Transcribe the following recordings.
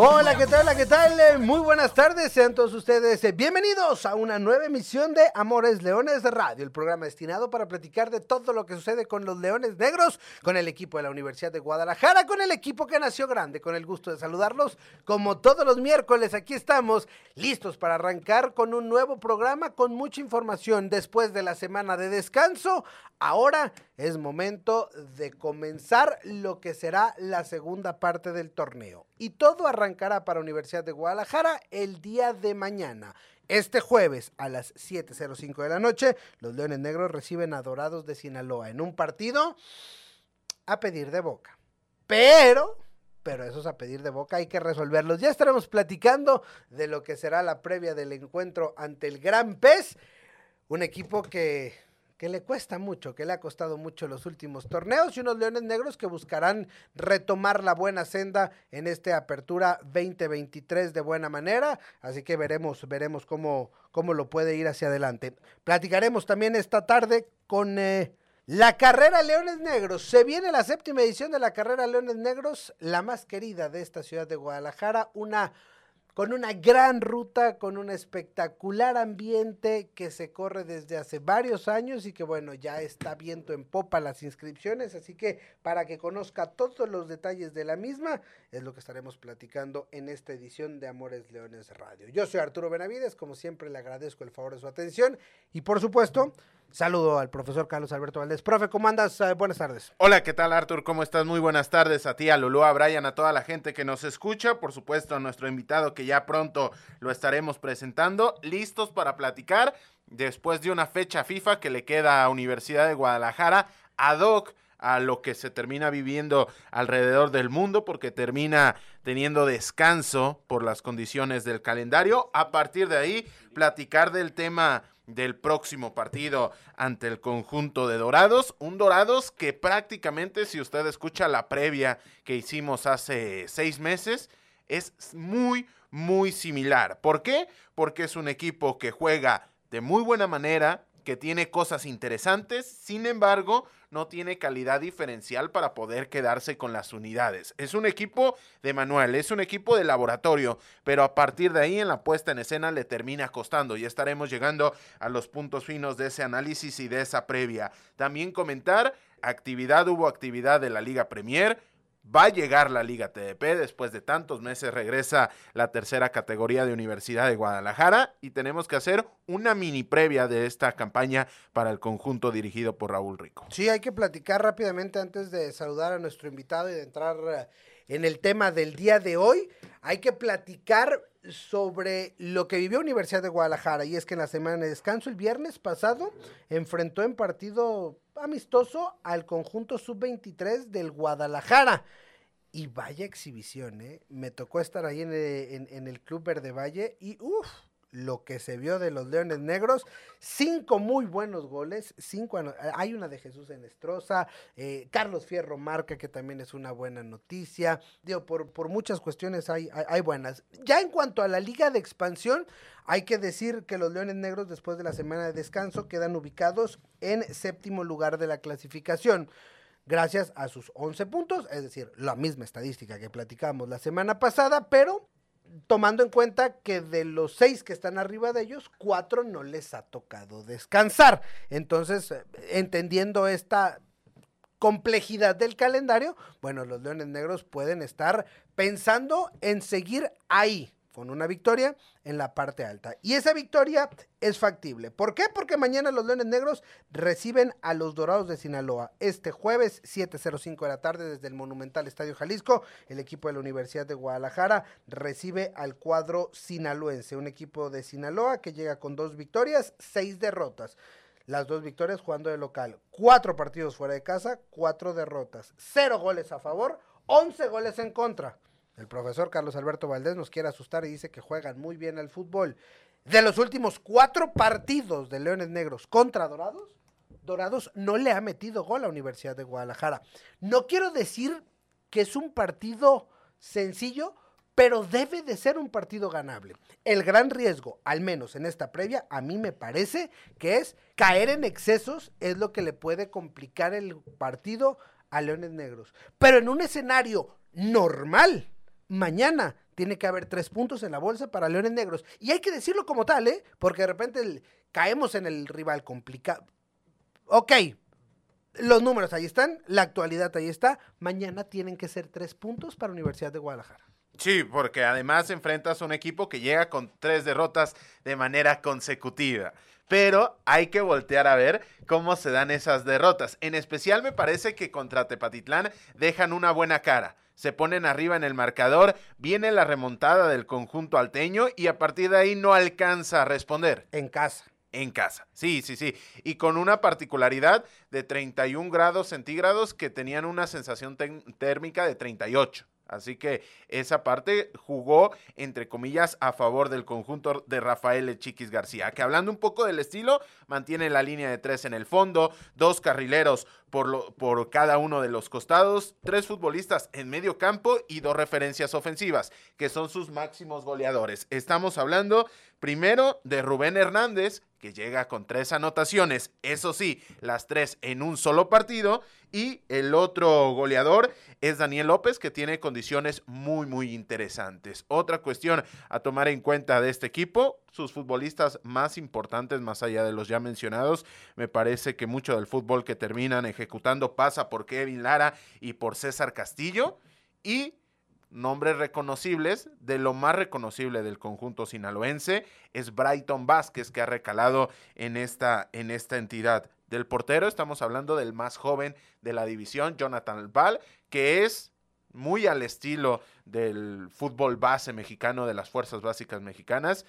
Hola, ¿qué tal? ¿qué tal? Eh, Muy buenas tardes, sean todos ustedes eh, bienvenidos a una nueva emisión de Amores Leones de Radio, el programa destinado para platicar de todo lo que sucede con los Leones Negros, con el equipo de la Universidad de Guadalajara, con el equipo que nació grande, con el gusto de saludarlos. Como todos los miércoles, aquí estamos listos para arrancar con un nuevo programa con mucha información después de la semana de descanso. Ahora es momento de comenzar lo que será la segunda parte del torneo. Y todo arrancará para Universidad de Guadalajara el día de mañana. Este jueves a las 7.05 de la noche, los Leones Negros reciben a Dorados de Sinaloa en un partido a pedir de boca. Pero, pero esos a pedir de boca hay que resolverlos. Ya estaremos platicando de lo que será la previa del encuentro ante el Gran Pez, un equipo que que le cuesta mucho, que le ha costado mucho los últimos torneos y unos Leones Negros que buscarán retomar la buena senda en esta apertura 2023 de buena manera, así que veremos, veremos cómo, cómo lo puede ir hacia adelante. Platicaremos también esta tarde con eh, la carrera Leones Negros. Se viene la séptima edición de la carrera Leones Negros, la más querida de esta ciudad de Guadalajara, una con una gran ruta, con un espectacular ambiente que se corre desde hace varios años y que bueno, ya está viento en popa las inscripciones, así que para que conozca todos los detalles de la misma, es lo que estaremos platicando en esta edición de Amores Leones Radio. Yo soy Arturo Benavides, como siempre le agradezco el favor de su atención y por supuesto, saludo al profesor Carlos Alberto Valdés. Profe, ¿cómo andas? Eh, buenas tardes. Hola, ¿qué tal Artur? ¿Cómo estás? Muy buenas tardes a ti, a Lulú, a Brian, a toda la gente que nos escucha, por supuesto a nuestro invitado que ya pronto lo estaremos presentando, listos para platicar después de una fecha FIFA que le queda a Universidad de Guadalajara ad hoc a lo que se termina viviendo alrededor del mundo porque termina teniendo descanso por las condiciones del calendario. A partir de ahí, platicar del tema del próximo partido ante el conjunto de Dorados. Un Dorados que prácticamente, si usted escucha la previa que hicimos hace seis meses, es muy, muy similar. ¿Por qué? Porque es un equipo que juega de muy buena manera, que tiene cosas interesantes, sin embargo, no tiene calidad diferencial para poder quedarse con las unidades. Es un equipo de manual, es un equipo de laboratorio, pero a partir de ahí en la puesta en escena le termina costando y estaremos llegando a los puntos finos de ese análisis y de esa previa. También comentar, actividad, hubo actividad de la Liga Premier, Va a llegar la Liga TDP, después de tantos meses regresa la tercera categoría de Universidad de Guadalajara y tenemos que hacer una mini previa de esta campaña para el conjunto dirigido por Raúl Rico. Sí, hay que platicar rápidamente antes de saludar a nuestro invitado y de entrar eh, en el tema del día de hoy. Hay que platicar sobre lo que vivió Universidad de Guadalajara y es que en la semana de descanso el viernes pasado enfrentó en partido amistoso al conjunto sub-23 del Guadalajara. Y vaya exhibición, ¿eh? Me tocó estar ahí en en, en el Club Verde Valle y uff, lo que se vio de los Leones Negros. Cinco muy buenos goles. Cinco, hay una de Jesús Enestrosa. Eh, Carlos Fierro marca, que también es una buena noticia. Digo, por, por muchas cuestiones hay, hay, hay, buenas. Ya en cuanto a la Liga de Expansión, hay que decir que los Leones Negros, después de la semana de descanso, quedan ubicados en séptimo lugar de la clasificación gracias a sus 11 puntos, es decir, la misma estadística que platicamos la semana pasada, pero tomando en cuenta que de los seis que están arriba de ellos, cuatro no les ha tocado descansar. Entonces, entendiendo esta complejidad del calendario, bueno, los Leones Negros pueden estar pensando en seguir ahí, con una victoria en la parte alta. Y esa victoria es factible. ¿Por qué? Porque mañana los Leones Negros reciben a los Dorados de Sinaloa. Este jueves, 7.05 de la tarde, desde el Monumental Estadio Jalisco, el equipo de la Universidad de Guadalajara recibe al cuadro sinaloense, un equipo de Sinaloa que llega con dos victorias, seis derrotas las dos victorias jugando de local. Cuatro partidos fuera de casa, cuatro derrotas. Cero goles a favor, once goles en contra. El profesor Carlos Alberto Valdés nos quiere asustar y dice que juegan muy bien al fútbol. De los últimos cuatro partidos de Leones Negros contra Dorados, Dorados no le ha metido gol a Universidad de Guadalajara. No quiero decir que es un partido sencillo, pero debe de ser un partido ganable. El gran riesgo, al menos en esta previa, a mí me parece que es caer en excesos, es lo que le puede complicar el partido a Leones Negros. Pero en un escenario normal, mañana tiene que haber tres puntos en la bolsa para Leones Negros. Y hay que decirlo como tal, ¿eh? Porque de repente caemos en el rival complicado. Ok, los números ahí están, la actualidad ahí está. Mañana tienen que ser tres puntos para Universidad de Guadalajara. Sí, porque además enfrentas a un equipo que llega con tres derrotas de manera consecutiva. Pero hay que voltear a ver cómo se dan esas derrotas. En especial me parece que contra Tepatitlán dejan una buena cara. Se ponen arriba en el marcador, viene la remontada del conjunto alteño y a partir de ahí no alcanza a responder. En casa. En casa, sí, sí, sí. Y con una particularidad de 31 grados centígrados que tenían una sensación térmica de 38. Así que esa parte jugó, entre comillas, a favor del conjunto de Rafael Chiquis García, que hablando un poco del estilo, mantiene la línea de tres en el fondo, dos carrileros por, lo, por cada uno de los costados, tres futbolistas en medio campo y dos referencias ofensivas, que son sus máximos goleadores. Estamos hablando primero de Rubén Hernández, que llega con tres anotaciones, eso sí, las tres en un solo partido, y el otro goleador es Daniel López, que tiene condiciones muy, muy interesantes. Otra cuestión a tomar en cuenta de este equipo, sus futbolistas más importantes, más allá de los ya mencionados, me parece que mucho del fútbol que terminan ejecutando pasa por Kevin Lara y por César Castillo, y nombres reconocibles, de lo más reconocible del conjunto sinaloense es Brighton Vázquez, que ha recalado en esta, en esta entidad. Del portero estamos hablando del más joven de la división, Jonathan Albal, que es muy al estilo del fútbol base mexicano, de las fuerzas básicas mexicanas,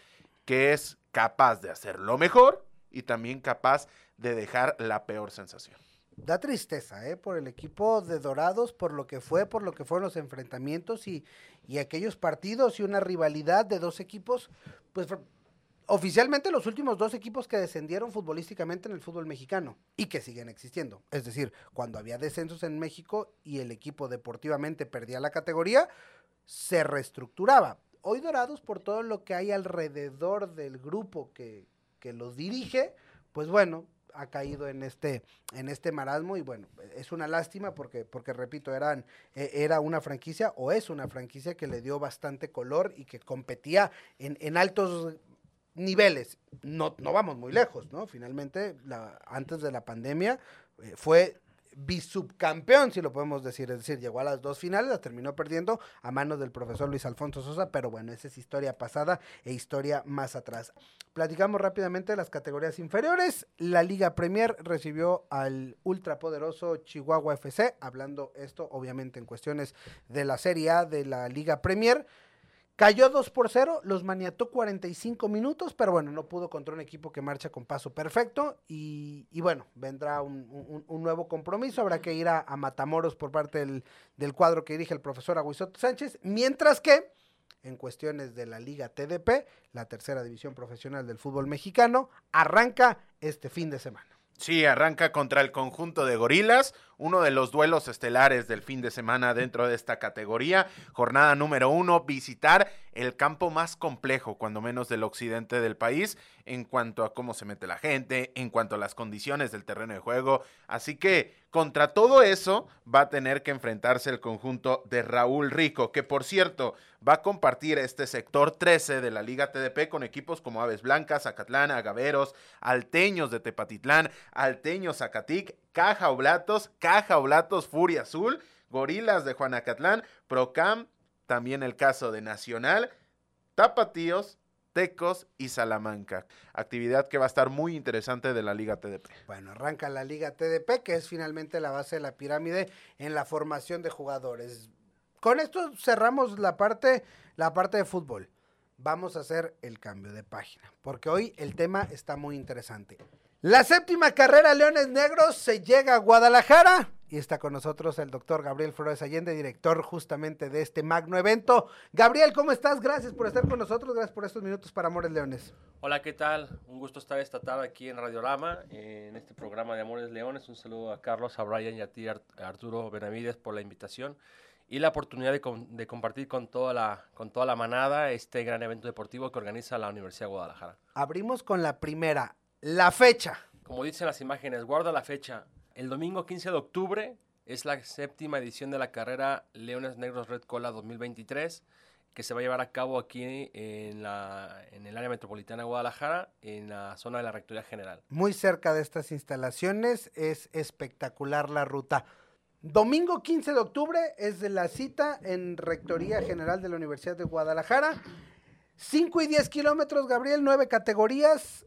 que es capaz de hacer lo mejor y también capaz de dejar la peor sensación da tristeza, ¿eh? Por el equipo de Dorados, por lo que fue, por lo que fueron los enfrentamientos y, y aquellos partidos y una rivalidad de dos equipos, pues oficialmente los últimos dos equipos que descendieron futbolísticamente en el fútbol mexicano y que siguen existiendo. Es decir, cuando había descensos en México y el equipo deportivamente perdía la categoría, se reestructuraba. Hoy Dorados, por todo lo que hay alrededor del grupo que, que los dirige, pues bueno, ha caído en este, en este marasmo y bueno, es una lástima porque, porque repito, eran, e, era una franquicia o es una franquicia que le dio bastante color y que competía en, en altos niveles. No, no vamos muy lejos, ¿no? Finalmente, la, antes de la pandemia, eh, fue bisubcampeón, si lo podemos decir, es decir, llegó a las dos finales, las terminó perdiendo a manos del profesor Luis Alfonso Sosa, pero bueno, esa es historia pasada e historia más atrás. Platicamos rápidamente de las categorías inferiores. La Liga Premier recibió al ultrapoderoso Chihuahua FC, hablando esto obviamente en cuestiones de la Serie A de la Liga Premier. Cayó 2 por 0, los maniató 45 minutos, pero bueno, no pudo contra un equipo que marcha con paso perfecto. Y, bueno, vendrá un, nuevo compromiso. Habrá que ir a, Matamoros por parte del, cuadro que dirige el profesor Aguisoto Sánchez. Mientras que, en cuestiones de la Liga TDP, la tercera división profesional del fútbol mexicano, arranca este fin de semana. Sí, arranca contra el conjunto de gorilas, uno de los duelos estelares del fin de semana dentro de esta categoría. Jornada número uno, visitar el campo más complejo, cuando menos del occidente del país, en cuanto a cómo se mete la gente, en cuanto a las condiciones del terreno de juego. Así que contra todo eso va a tener que enfrentarse el conjunto de Raúl Rico, que por cierto va a compartir este sector 13 de la Liga TDP con equipos como Aves Blancas, Acatlán, Agaveros, Alteños de Tepatitlán, Alteños Zacatic, Caja Oblatos, Caja Oblatos Furia Azul, Gorilas de Juanacatlán, Procam, también el caso de Nacional, Tapatíos, Tecos y Salamanca. Actividad que va a estar muy interesante de la Liga TDP. Bueno, arranca la Liga TDP, que es finalmente la base de la pirámide en la formación de jugadores. Con esto cerramos la parte, la parte de fútbol. Vamos a hacer el cambio de página, porque hoy el tema está muy interesante. La séptima carrera Leones Negros se llega a Guadalajara y está con nosotros el doctor Gabriel Flores Allende, director justamente de este magno evento. Gabriel, ¿cómo estás? Gracias por estar con nosotros, gracias por estos minutos para Amores Leones. Hola, ¿qué tal? Un gusto estar esta tarde aquí en Radiorama, en este programa de Amores Leones. Un saludo a Carlos, a Brian y a ti, Arturo Benavides, por la invitación y la oportunidad de, de, compartir con toda, la, con toda la manada este gran evento deportivo que organiza la Universidad de Guadalajara. Abrimos con la primera, la fecha. Como dicen las imágenes, guarda la fecha. El domingo 15 de octubre es la séptima edición de la carrera Leones Negros Red Cola 2023 que se va a llevar a cabo aquí en, la, en el área metropolitana de Guadalajara, en la zona de la Rectoría General. Muy cerca de estas instalaciones, es espectacular la ruta. Domingo 15 de octubre es de la cita en Rectoría General de la Universidad de Guadalajara. 5 y 10 kilómetros, Gabriel, nueve categorías.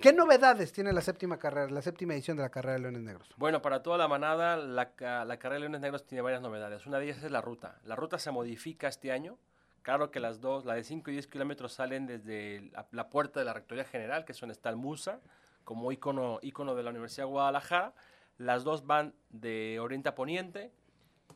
¿Qué novedades tiene la séptima carrera, la séptima edición de la carrera de Leones Negros? Bueno, para toda la manada, la, carrera de Leones Negros tiene varias novedades. Una de ellas es la ruta. La ruta se modifica este año. Claro que las dos, la de 5 y 10 kilómetros, salen desde la, puerta de la Rectoría General, que es donde está Musa, como icono, icono de la Universidad de Guadalajara. Las dos van de oriente a poniente,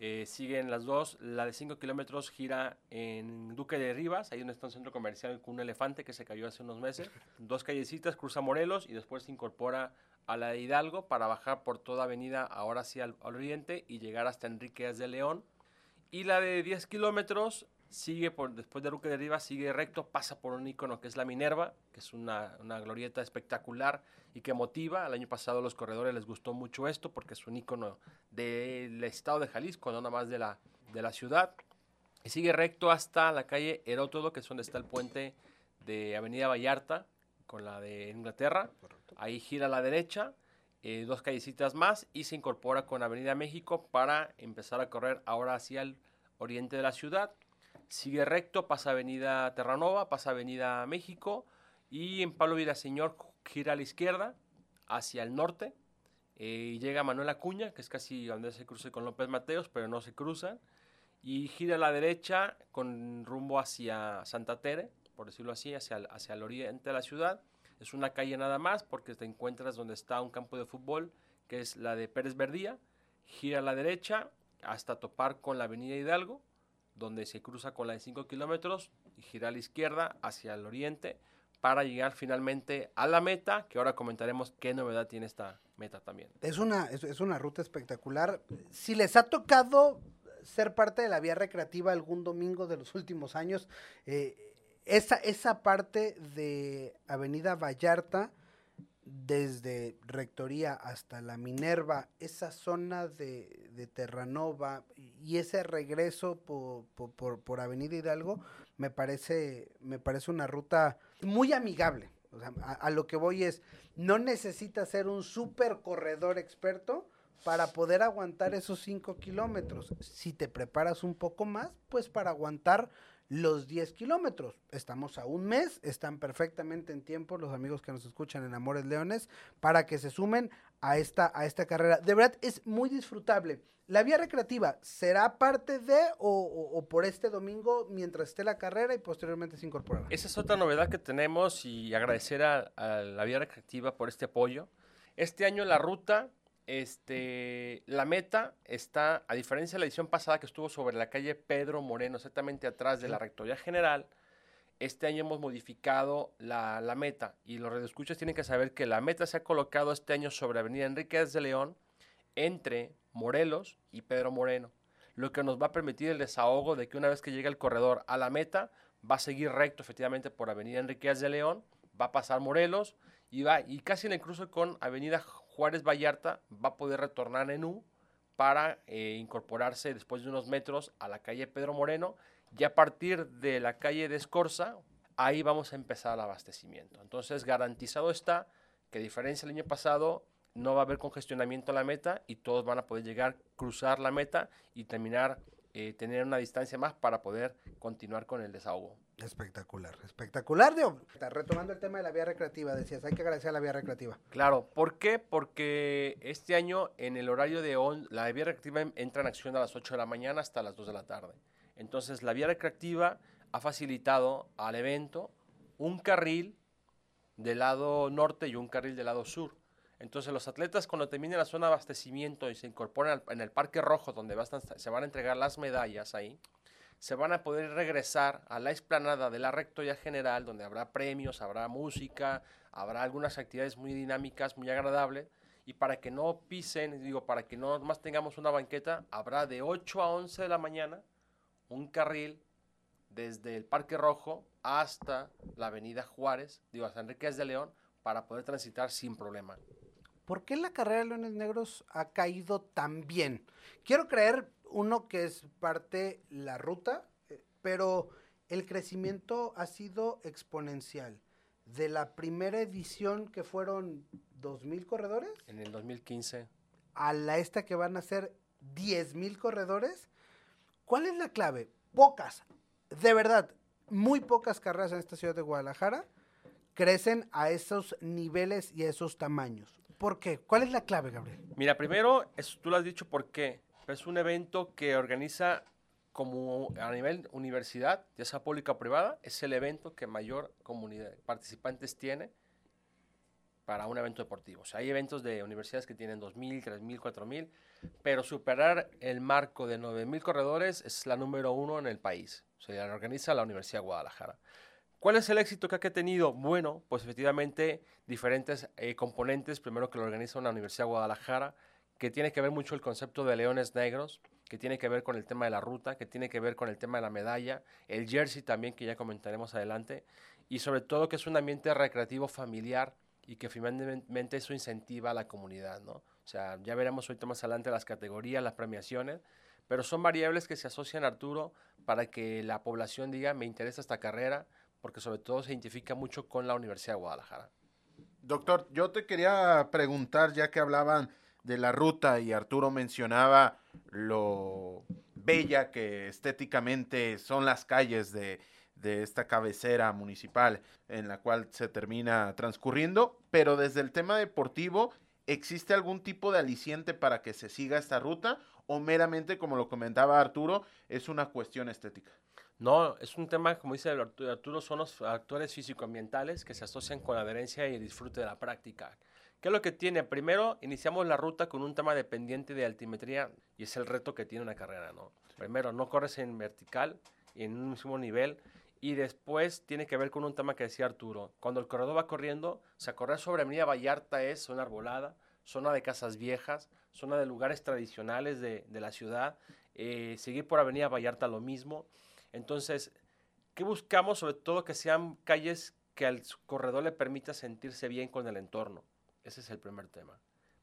eh, siguen las dos. La de 5 kilómetros gira en Duque de Rivas, ahí donde está un centro comercial con un elefante que se cayó hace unos meses. Dos callecitas, cruza Morelos y después se incorpora a la de Hidalgo para bajar por toda avenida, ahora sí al, oriente, y llegar hasta Enriquez de León. Y la de 10 kilómetros sigue por, después de Duque de Rivas, sigue recto, pasa por un icono que es la Minerva, que es una, una glorieta espectacular y que motiva. El año pasado a los corredores les gustó mucho esto porque es un icono del estado de Jalisco, no nada más de la, de la ciudad. Y sigue recto hasta la calle Herótodo, que es donde está el puente de Avenida Vallarta con la de Inglaterra. Ahí gira a la derecha, eh, dos callecitas más y se incorpora con Avenida México para empezar a correr ahora hacia el oriente de la ciudad. Sigue recto, pasa Avenida Terranova, pasa Avenida México y en Pablo Villaseñor gira a la izquierda hacia el norte eh, y llega Manuel Acuña, que es casi donde se cruza con López Mateos, pero no se cruzan, y gira a la derecha con rumbo hacia Santa Tere, por decirlo así, hacia hacia el oriente de la ciudad. Es una calle nada más porque te encuentras donde está un campo de fútbol, que es la de Pérez Verdía, gira a la derecha hasta topar con la avenida Hidalgo, donde se cruza con la de 5 kilómetros, y gira a la izquierda hacia el oriente, para llegar finalmente a la meta, que ahora comentaremos qué novedad tiene esta meta también. Es una, es, una ruta espectacular. Si les ha tocado ser parte de la vía recreativa algún domingo de los últimos años, eh, esa, esa parte de Avenida Vallarta, desde Rectoría hasta la Minerva, esa zona de, de Terranova y ese regreso por, por, por, Avenida Hidalgo, me parece, me parece una ruta muy amigable. a, lo que voy es, no necesitas ser un super corredor experto para poder aguantar esos 5 kilómetros. Si te preparas un poco más, pues para aguantar los 10 kilómetros. Estamos a un mes, están perfectamente en tiempo los amigos que nos escuchan en Amores Leones para que se sumen a esta, a esta carrera. De verdad es muy disfrutable. ¿La vía recreativa será parte de o, por este domingo mientras esté la carrera y posteriormente se incorporará? Esa es otra novedad que tenemos y agradecer a, a la vía recreativa por este apoyo. Este año la ruta este, la meta está, a diferencia de la edición pasada que estuvo sobre la calle Pedro Moreno, exactamente atrás de la Rectoría General, este año hemos modificado la, meta. Y los redescuchas tienen que saber que la meta se ha colocado este año sobre Avenida Enríquez de León entre Morelos y Pedro Moreno, lo que nos va a permitir el desahogo de que una vez que llegue el corredor a la meta, va a seguir recto efectivamente por Avenida Enríquez de León, va a pasar Morelos y va y casi la incluso con Avenida Juárez Vallarta va a poder retornar en U para eh, incorporarse después de unos metros a la calle Pedro Moreno y a partir de la calle de Escorza, ahí vamos a empezar el abastecimiento. Entonces garantizado está que a diferencia del año pasado no va a haber congestionamiento a la meta y todos van a poder llegar, cruzar la meta y terminar, eh, tener una distancia más para poder continuar con el desahogo. Espectacular, espectacular. De, retomando el tema de la vía recreativa, decías, hay que agradecer a la vía recreativa. Claro, ¿por qué? Porque este año en el horario de on, la vía recreativa entra en acción a las 8 de la mañana hasta las 2 de la tarde. Entonces, la vía recreativa ha facilitado al evento un carril del lado norte y un carril del lado sur. Entonces los atletas cuando terminen la zona de abastecimiento y se incorporan en el Parque Rojo, donde se van a entregar las medallas ahí, se van a poder regresar a la explanada de la Rectoría General, donde habrá premios, habrá música, habrá algunas actividades muy dinámicas, muy agradables, y para que no pisen, digo, para que no más tengamos una banqueta, habrá de 8 a 11 de la mañana un carril desde el Parque Rojo hasta la Avenida Juárez, digo, hasta Enriquez de León, para poder transitar sin problema. ¿Por qué la carrera de Leones Negros ha caído tan bien? Quiero creer, uno, que es parte la ruta, eh, pero el crecimiento ha sido exponencial. De la primera edición que fueron 2.000 corredores. En el 2015. A la esta que van a ser 10.000 corredores. ¿Cuál es la clave? Pocas, de verdad, muy pocas carreras en esta ciudad de Guadalajara crecen a esos niveles y a esos tamaños. ¿Por qué? ¿Cuál es la clave, Gabriel? Mira, primero, tú lo has dicho por qué. Es un evento que organiza como a nivel universidad, ya sea pública o privada, es el evento que mayor comunidad participantes tiene para un evento deportivo. O sea, hay eventos de universidades que tienen 2.000, 3.000, 4.000, pero superar el marco de 9.000 corredores es la número uno en el país. O sea, la organiza la Universidad de Guadalajara. ¿Cuál es el éxito que ha tenido? Bueno, pues efectivamente diferentes eh, componentes. Primero que lo organiza una Universidad de Guadalajara, que tiene que ver mucho el concepto de leones negros, que tiene que ver con el tema de la ruta, que tiene que ver con el tema de la medalla, el jersey también, que ya comentaremos adelante, y sobre todo que es un ambiente recreativo familiar y que finalmente eso incentiva a la comunidad, ¿no? O sea, ya veremos ahorita más adelante las categorías, las premiaciones, pero son variables que se asocian, Arturo, para que la población diga, me interesa esta carrera, porque sobre todo se identifica mucho con la Universidad de Guadalajara. Doctor, yo te quería preguntar, ya que hablaban de la ruta y Arturo mencionaba lo bella que estéticamente son las calles de, de esta cabecera municipal en la cual se termina transcurriendo, pero desde el tema deportivo, ¿existe algún tipo de aliciente para que se siga esta ruta o meramente, como lo comentaba Arturo, es una cuestión estética? No, es un tema, como dice Arturo, son los factores físico-ambientales que se asocian con la adherencia y el disfrute de la práctica. ¿Qué es lo que tiene? Primero, iniciamos la ruta con un tema dependiente de altimetría y es el reto que tiene una carrera, ¿no? Primero, no corres en vertical y en un mismo nivel y después tiene que ver con un tema que decía Arturo. Cuando el corredor va corriendo, o sea, correr sobre Avenida Vallarta es zona arbolada, zona de casas viejas, zona de lugares tradicionales de, la ciudad. Eh, seguir por Avenida Vallarta lo mismo. Entonces, ¿qué buscamos? Sobre todo que sean calles que al corredor le permita sentirse bien con el entorno. Ese es el primer tema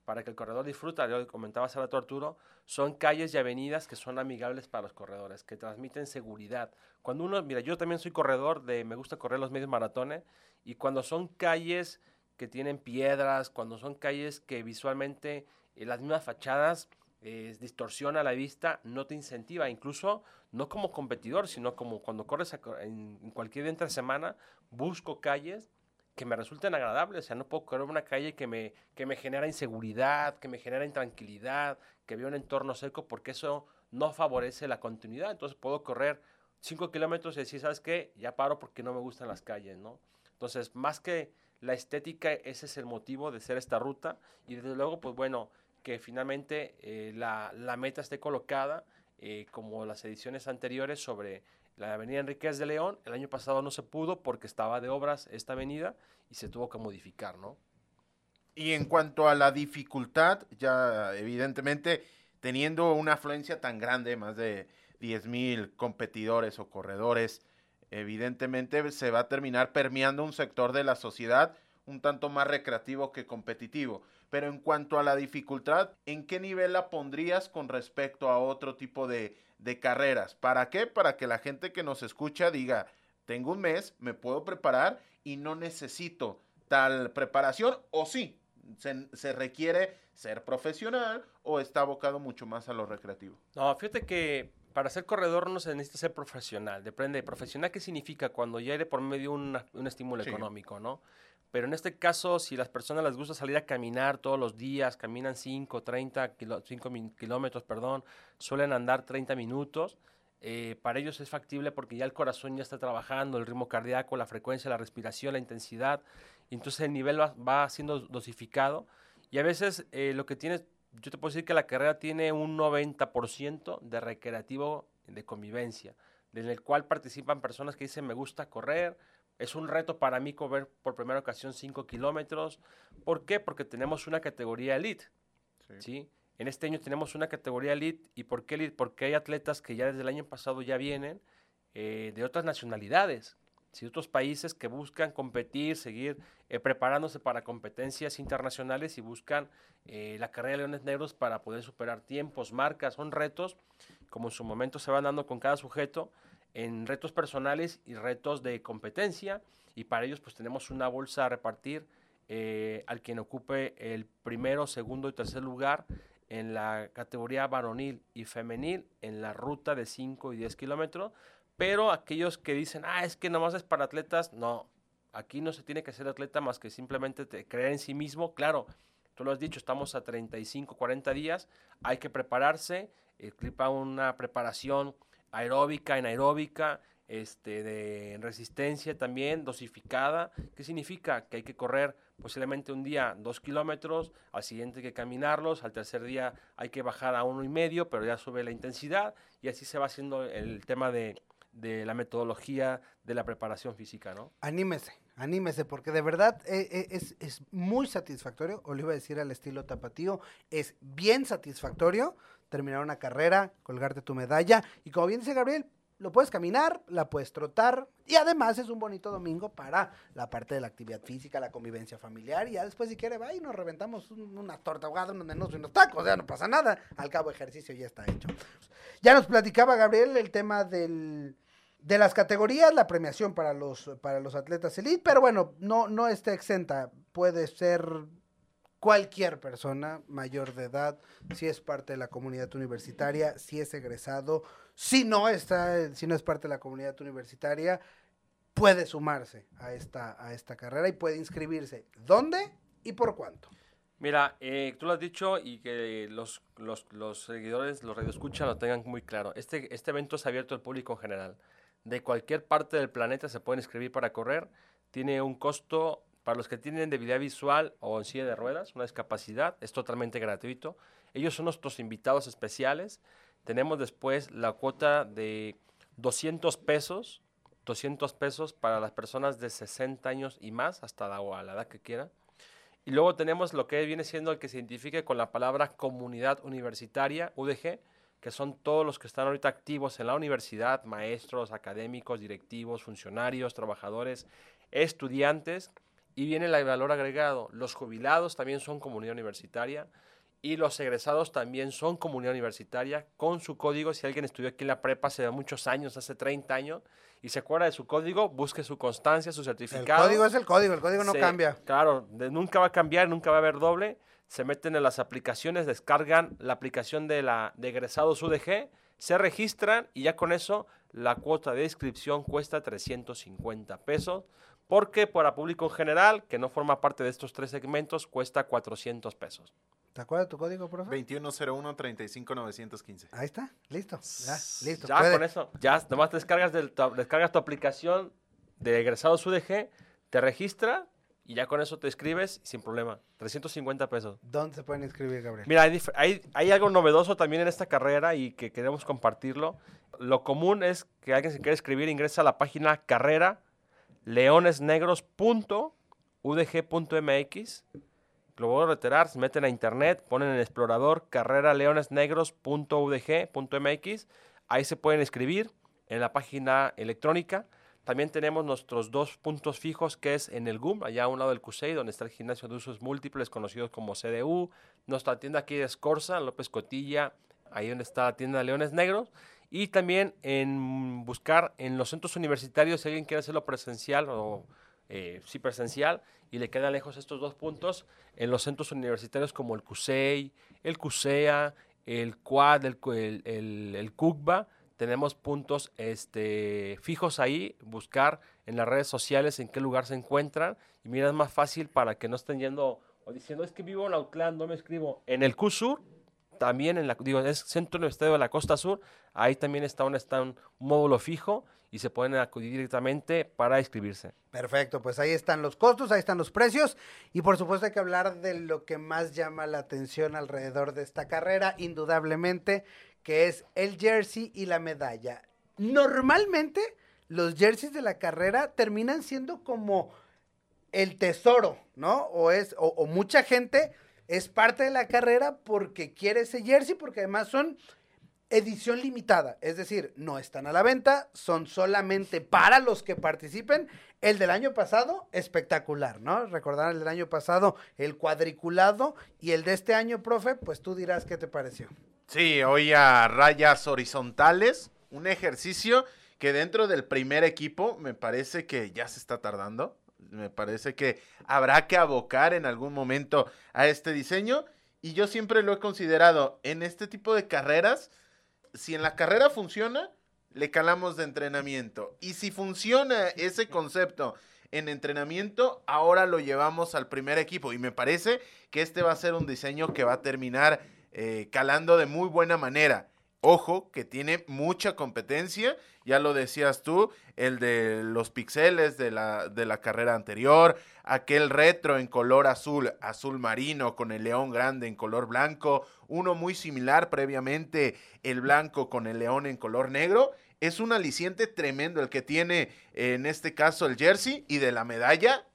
para que el corredor disfruta, yo comentaba hace rato Arturo, son calles y avenidas que son amigables para los corredores, que transmiten seguridad. Cuando uno, mira, yo también soy corredor, de, me gusta correr los medios maratones, y cuando son calles que tienen piedras, cuando son calles que visualmente eh, las mismas fachadas eh, distorsiona la vista, no te incentiva, incluso no como competidor, sino como cuando corres en, en cualquier día entre semana, busco calles que me resulten agradables. O sea, no puedo correr una calle que me, que me genera inseguridad, que me genera intranquilidad, que veo un entorno seco, porque eso no favorece la continuidad. Entonces puedo correr 5 kilómetros y decir, ¿sabes qué? Ya paro porque no me gustan las calles, ¿no? Entonces, más que la estética, ese es el motivo de ser esta ruta. Y desde luego, pues bueno, que finalmente eh, la, la, meta esté colocada, eh, como las ediciones anteriores, sobre la avenida Enríquez de León. El año pasado no se pudo porque estaba de obras esta avenida y se tuvo que modificar, ¿no? Y en cuanto a la dificultad, ya evidentemente teniendo una afluencia tan grande, más de 10 mil competidores o corredores, evidentemente se va a terminar permeando un sector de la sociedad un tanto más recreativo que competitivo. Pero en cuanto a la dificultad, ¿en qué nivel la pondrías con respecto a otro tipo de, de carreras. ¿Para qué? Para que la gente que nos escucha diga, tengo un mes, me puedo preparar y no necesito tal preparación o sí, se, requiere ser profesional o está abocado mucho más a lo recreativo. No, fíjate que para ser corredor no se necesita ser profesional. Depende. ¿Profesional qué significa? Cuando ya hay por medio un, un estímulo económico, ¿no? Pero en este caso, si las personas les gusta salir a caminar todos los días, caminan 5, 30 kilómetros, perdón, suelen andar 30 minutos, eh, para ellos es factible porque ya el corazón ya está trabajando, el ritmo cardíaco, la frecuencia, la respiración, la intensidad, entonces el nivel va, siendo dosificado Y a veces eh, lo que tienes, yo te puedo decir que la carrera tiene un 90% de recreativo de convivencia, en el cual participan personas que dicen me gusta correr, es un reto para mí correr por primera ocasión 5 kilómetros. ¿Por qué? Porque tenemos una categoría elite. Sí. En este año tenemos una categoría elite. ¿Y por qué elite? Porque hay atletas que ya desde el año pasado ya vienen eh, de otras nacionalidades, ¿sí? otros países que buscan competir, seguir eh, preparándose para competencias internacionales y buscan eh, la carrera de Leones Negros para poder superar tiempos, marcas, son retos, como en su momento se van dando con cada sujeto, en retos personales y retos de competencia, y para ellos pues tenemos una bolsa a repartir al quien ocupe el primero, segundo y tercer lugar en la categoría varonil y femenil en la ruta de 5 y 10 kilómetros, pero aquellos que dicen, ah, es que nomás es para atletas, no, aquí no se tiene que ser atleta más que simplemente creer en sí mismo. Claro, tú lo has dicho, estamos a 35, 40 días, hay que prepararse, el clipa una preparación aeróbica, anaeróbica, este, de resistencia también, dosificada. ¿Qué significa? Que hay que correr posiblemente un día dos kilómetros, al siguiente hay que caminarlos, al tercer día hay que bajar a uno y medio, pero ya sube la intensidad y así se va haciendo el tema de, de la metodología de la preparación física, ¿no? Anímese, anímese, porque de verdad eh, eh, es, es, muy satisfactorio, o le iba a decir al estilo tapatío, es bien satisfactorio terminar una carrera, colgarte tu medalla, y como bien dice Gabriel, lo puedes caminar, la puedes trotar, y además es un bonito domingo para la parte de la actividad física, la convivencia familiar, y ya después si quiere va y nos reventamos una torta ahogada, unos menos y unos tacos, ya no pasa nada, al cabo ejercicio ya está hecho. Ya nos platicaba Gabriel el tema del de las categorías, la premiación para los, para los atletas elite, pero bueno, no, no está exenta. Puede ser cualquier persona mayor de edad, si es parte de la comunidad universitaria, si es egresado, si no está, si no es parte de la comunidad universitaria, puede sumarse a esta, a esta carrera y puede inscribirse. ¿Dónde y por cuánto? Mira, eh, tú lo has dicho y que los, los, los seguidores, los radioescuchas lo tengan muy claro. Este, este evento es abierto al público en general de cualquier parte del planeta se pueden inscribir para correr. Tiene un costo para los que tienen debilidad visual o en silla de ruedas, una discapacidad, es totalmente gratuito. Ellos son nuestros invitados especiales. Tenemos después la cuota de 200 pesos, 200 pesos para las personas de 60 años y más, hasta la, la edad que quieran. Y luego tenemos lo que viene siendo el que se identifique con la palabra comunidad universitaria, UDG, que son todos los que están ahorita activos en la universidad, maestros, académicos, directivos, funcionarios, trabajadores, estudiantes, y viene el valor agregado. Los jubilados también son comunidad universitaria y los egresados también son comunidad universitaria con su código. Si alguien estudió aquí en la prepa hace muchos años, hace 30 años, y se acuerda de su código, busque su constancia, su certificado. El código es el código, el código no cambia. Claro, nunca va a cambiar, nunca va a haber doble se meten en las aplicaciones, descargan la aplicación de, la, de egresados UDG, se registran y ya con eso la cuota de inscripción cuesta 350 pesos, porque para público en general, que no forma parte de estos tres segmentos, cuesta 400 pesos. ¿Te acuerdas tu código, profe? 2101-35915. Ahí está, listo. Ya, listo. Ya con eso, ya nomás descargas, del, descargas tu aplicación de egresados UDG, te registra y ya con eso te escribes sin problema. 350 pesos. ¿Dónde se pueden inscribir, Gabriel? Mira, hay, hay, algo novedoso también en esta carrera y que queremos compartirlo. Lo común es que alguien se quiere escribir, ingresa a la página carrera leonesnegros.udg.mx. Lo voy a reiterar, se meten a internet, ponen en el explorador carrera leonesnegros.udg.mx. Ahí se pueden escribir en la página electrónica también tenemos nuestros dos puntos fijos, que es en el GUM, allá a un lado del CUSEI, donde está el gimnasio de usos múltiples, conocidos como CDU. Nuestra tienda aquí de Escorza, López Cotilla, ahí donde está la tienda de Leones Negros. Y también en buscar en los centros universitarios, si alguien quiere hacerlo presencial o eh, sí presencial, y le quedan lejos estos dos puntos, en los centros universitarios como el CUSEI, el CUSEA, el CUAD, el, el, el CUCBA, tenemos puntos este, fijos ahí, buscar en las redes sociales en qué lugar se encuentran y mira, es más fácil para que no estén yendo o diciendo, es que vivo en Outland, no me escribo. En el QSUR también en la, digo, es Centro Universitario de la Costa Sur, ahí también está un, está un módulo fijo y se pueden acudir directamente para inscribirse. Perfecto, pues ahí están los costos, ahí están los precios y por supuesto hay que hablar de lo que más llama la atención alrededor de esta carrera, indudablemente, que es el jersey y la medalla. Normalmente los jerseys de la carrera terminan siendo como el tesoro, ¿no? O es, o, o mucha gente es parte de la carrera porque quiere ese jersey, porque además son edición limitada, es decir, no están a la venta, son solamente para los que participen. El del año pasado, espectacular, ¿no? Recordar el del año pasado, el cuadriculado, y el de este año, profe, pues tú dirás qué te pareció. Sí, hoy a rayas horizontales, un ejercicio que dentro del primer equipo me parece que ya se está tardando. Me parece que habrá que abocar en algún momento a este diseño. Y yo siempre lo he considerado en este tipo de carreras si en la carrera funciona, le calamos de entrenamiento. Y si funciona ese concepto en entrenamiento, ahora lo llevamos al primer equipo. Y me parece que este va a ser un diseño que va a terminar eh, calando de muy buena manera. Ojo, que tiene mucha competencia, ya lo decías tú, el de los pixeles de la, de la carrera anterior, aquel retro en color azul, azul marino, con el león grande en color blanco, uno muy similar previamente, el blanco con el león en color negro. Es un aliciente tremendo el que tiene en este caso el jersey y de la medalla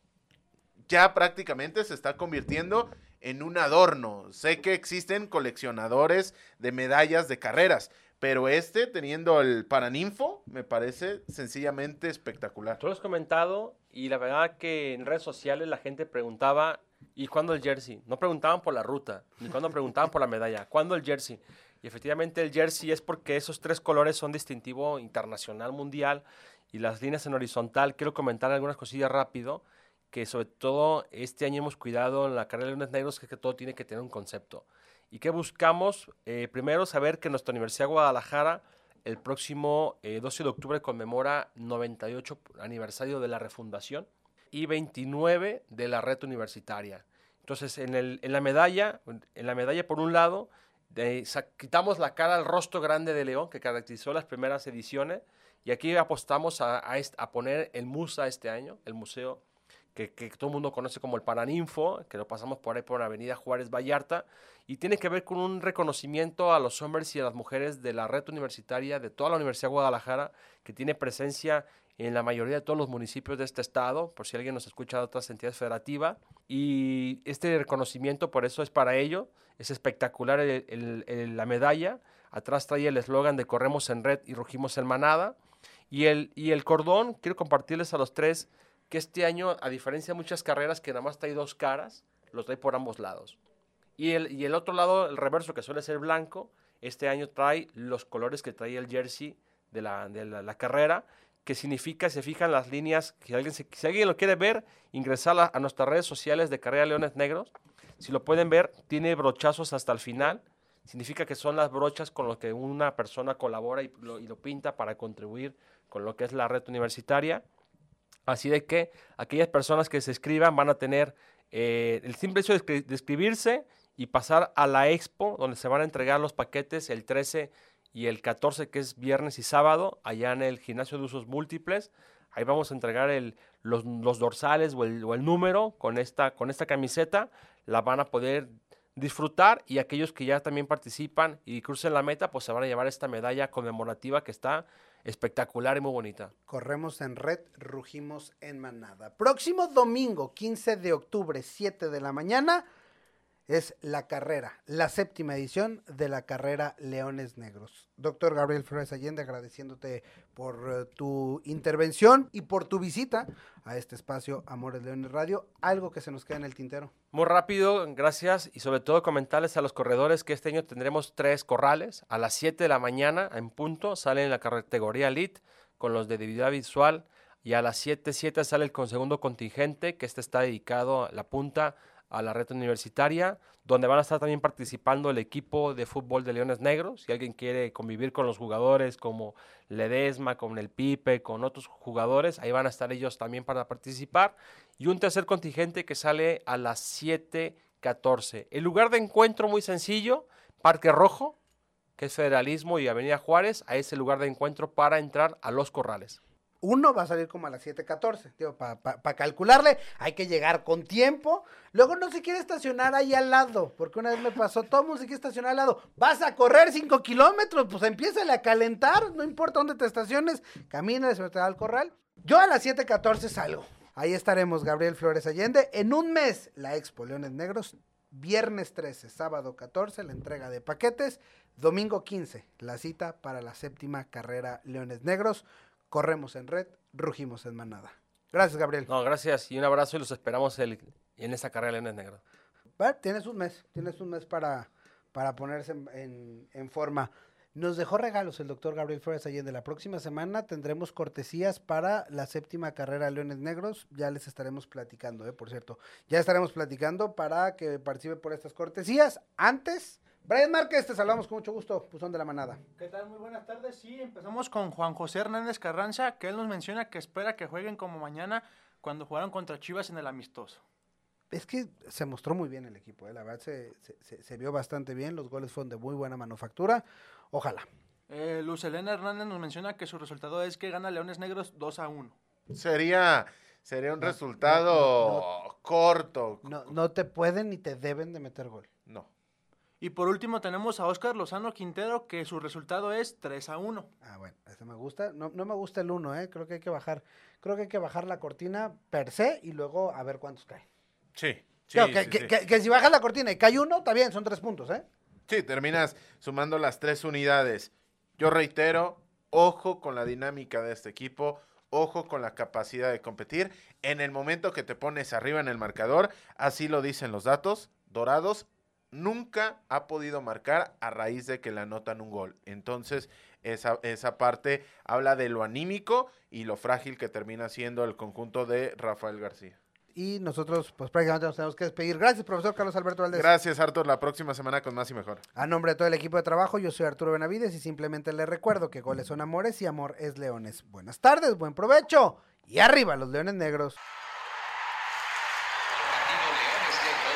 ya prácticamente se está convirtiendo en un adorno. Sé que existen coleccionadores de medallas de carreras, pero este, teniendo el Paraninfo, me parece sencillamente espectacular. Tú lo has comentado y la verdad que en redes sociales la gente preguntaba, ¿y cuándo el jersey? No preguntaban por la ruta, ni cuándo preguntaban por la medalla, ¿cuándo el jersey? Y efectivamente el jersey es porque esos tres colores son distintivo internacional, mundial, y las líneas en horizontal. Quiero comentar algunas cosillas rápido que sobre todo este año hemos cuidado en la carrera de Leones Negros, que, es que todo tiene que tener un concepto. ¿Y qué buscamos? Eh, primero, saber que nuestra Universidad de Guadalajara el próximo 12 eh, de octubre conmemora 98 aniversario de la refundación y 29 de la red universitaria. Entonces, en, el, en la medalla, en la medalla por un lado, quitamos la cara al rostro grande de León que caracterizó las primeras ediciones y aquí apostamos a, a, a poner el MUSA este año, el Museo que, todo el mundo conoce como el Paraninfo, que lo pasamos por ahí por avenida Juárez Vallarta, y tiene que ver con un reconocimiento a los hombres y a las mujeres de la red universitaria de toda la Universidad de Guadalajara, que tiene presencia en la mayoría de todos los municipios de este estado, por si alguien nos escucha de otras entidades federativas, y este reconocimiento por eso es para ello, es espectacular la medalla, atrás trae el eslogan de corremos en red y rugimos en manada, y el, y el cordón, quiero compartirles a los tres, que este año, a diferencia de muchas carreras que nada más trae dos caras, lo trae por ambos lados. Y el, y el otro lado, el reverso, que suele ser blanco, este año trae los colores que trae el jersey de la, de la, carrera, que significa, se fijan las líneas, que alguien si alguien lo quiere ver, ingresar a, a, nuestras redes sociales de Carrera Leones Negros. Si lo pueden ver, tiene brochazos hasta el final. Significa que son las brochas con las que una persona colabora y lo, y lo pinta para contribuir con lo que es la red universitaria. Así de que aquellas personas que se escriban van a tener eh, el simple hecho de, escribirse y pasar a la expo, donde se van a entregar los paquetes el 13 y el 14, que es viernes y sábado, allá en el gimnasio de usos múltiples. Ahí vamos a entregar el, los, los, dorsales o el, o el, número con esta, con esta camiseta. La van a poder disfrutar y aquellos que ya también participan y crucen la meta, pues se van a llevar esta medalla conmemorativa que está espectacular y muy bonita. Corremos en red, rugimos en manada. Próximo domingo, 15 de octubre, 7 de la mañana, es la carrera, la séptima edición de la carrera Leones Negros. Doctor Gabriel Flores Allende, agradeciéndote por uh, tu intervención y por tu visita a este espacio Amores Leones Radio. Algo que se nos queda en el tintero. Muy rápido, gracias y sobre todo comentarles a los corredores que este año tendremos tres corrales. A las 7 de la mañana en punto salen la categoría Elite con los de debilidad visual y a las 7, 7 sale el con segundo contingente que este está dedicado a la punta a la red universitaria, donde van a estar también participando el equipo de fútbol de Leones Negros. Si alguien quiere convivir con los jugadores como Ledesma, con el Pipe, con otros jugadores, ahí van a estar ellos también para participar. Y un tercer contingente que sale a las 7:14. El lugar de encuentro muy sencillo, Parque Rojo, que es Federalismo y Avenida Juárez, a ese lugar de encuentro para entrar a Los Corrales. Uno va a salir como a las 7:14. Digo, para calcularle, hay que llegar con tiempo. Luego no se quiere estacionar ahí al lado, porque una vez me pasó, todo el mundo se quiere estacionar al lado. Vas a correr 5 kilómetros, pues empieza a calentar, no importa dónde te estaciones, camina, se te al corral. Yo a las 7:14 salgo. Ahí estaremos, Gabriel Flores Allende. En un mes, la Expo Leones Negros. Viernes 13, sábado 14, la entrega de paquetes. Domingo 15, la cita para la séptima carrera Leones Negros corremos en red, rugimos en manada. Gracias, Gabriel. No, gracias y un abrazo y los esperamos el, en esa carrera de Leones Negros. tienes un mes, tienes un mes para, para ponerse en, forma. Nos dejó regalos el doctor Gabriel Flores Allende. La próxima semana tendremos cortesías para la séptima carrera de Leones Negros. Ya les estaremos platicando, eh, por cierto. Ya estaremos platicando para que participe por estas cortesías. Antes, Brian Márquez, te saludamos con mucho gusto, Puzón de la Manada. ¿Qué tal? Muy buenas tardes. Sí, empezamos con Juan José Hernández Carranza, que él nos menciona que espera que jueguen como mañana cuando jugaron contra Chivas en el amistoso. Es que se mostró muy bien el equipo, ¿eh? la verdad se, vio bastante bien, los goles fueron de muy buena manufactura, ojalá. Eh, Luz Elena Hernández nos menciona que su resultado es que gana Leones Negros 2 a 1. Sería, sería un resultado corto. No, no te pueden ni te deben de meter gol. No. Y por último tenemos a Oscar Lozano Quintero, que su resultado es 3 a 1. Ah, bueno, este me gusta. No, no me gusta el 1, ¿eh? Creo que hay que bajar. Creo que hay que bajar la cortina per se y luego a ver cuántos caen. Sí. sí, que, si bajas la cortina y cae uno, está bien, son tres puntos, ¿eh? Sí, terminas sumando las tres unidades. Yo reitero, ojo con la dinámica de este equipo, ojo con la capacidad de competir. En el momento que te pones arriba en el marcador, así lo dicen los datos, Dorados nunca ha podido marcar a raíz de que le anotan un gol. Entonces, esa, esa parte habla de lo anímico y lo frágil que termina siendo el conjunto de Rafael García. Y nosotros, pues prácticamente nos tenemos que despedir. Gracias, profesor Carlos Alberto Valdés. Gracias, Artur. La próxima semana con más y mejor. A nombre de todo el equipo de trabajo, yo soy Arturo Benavides y simplemente les recuerdo que goles son amores y amor es leones. Buenas tardes, buen provecho y arriba los leones negros.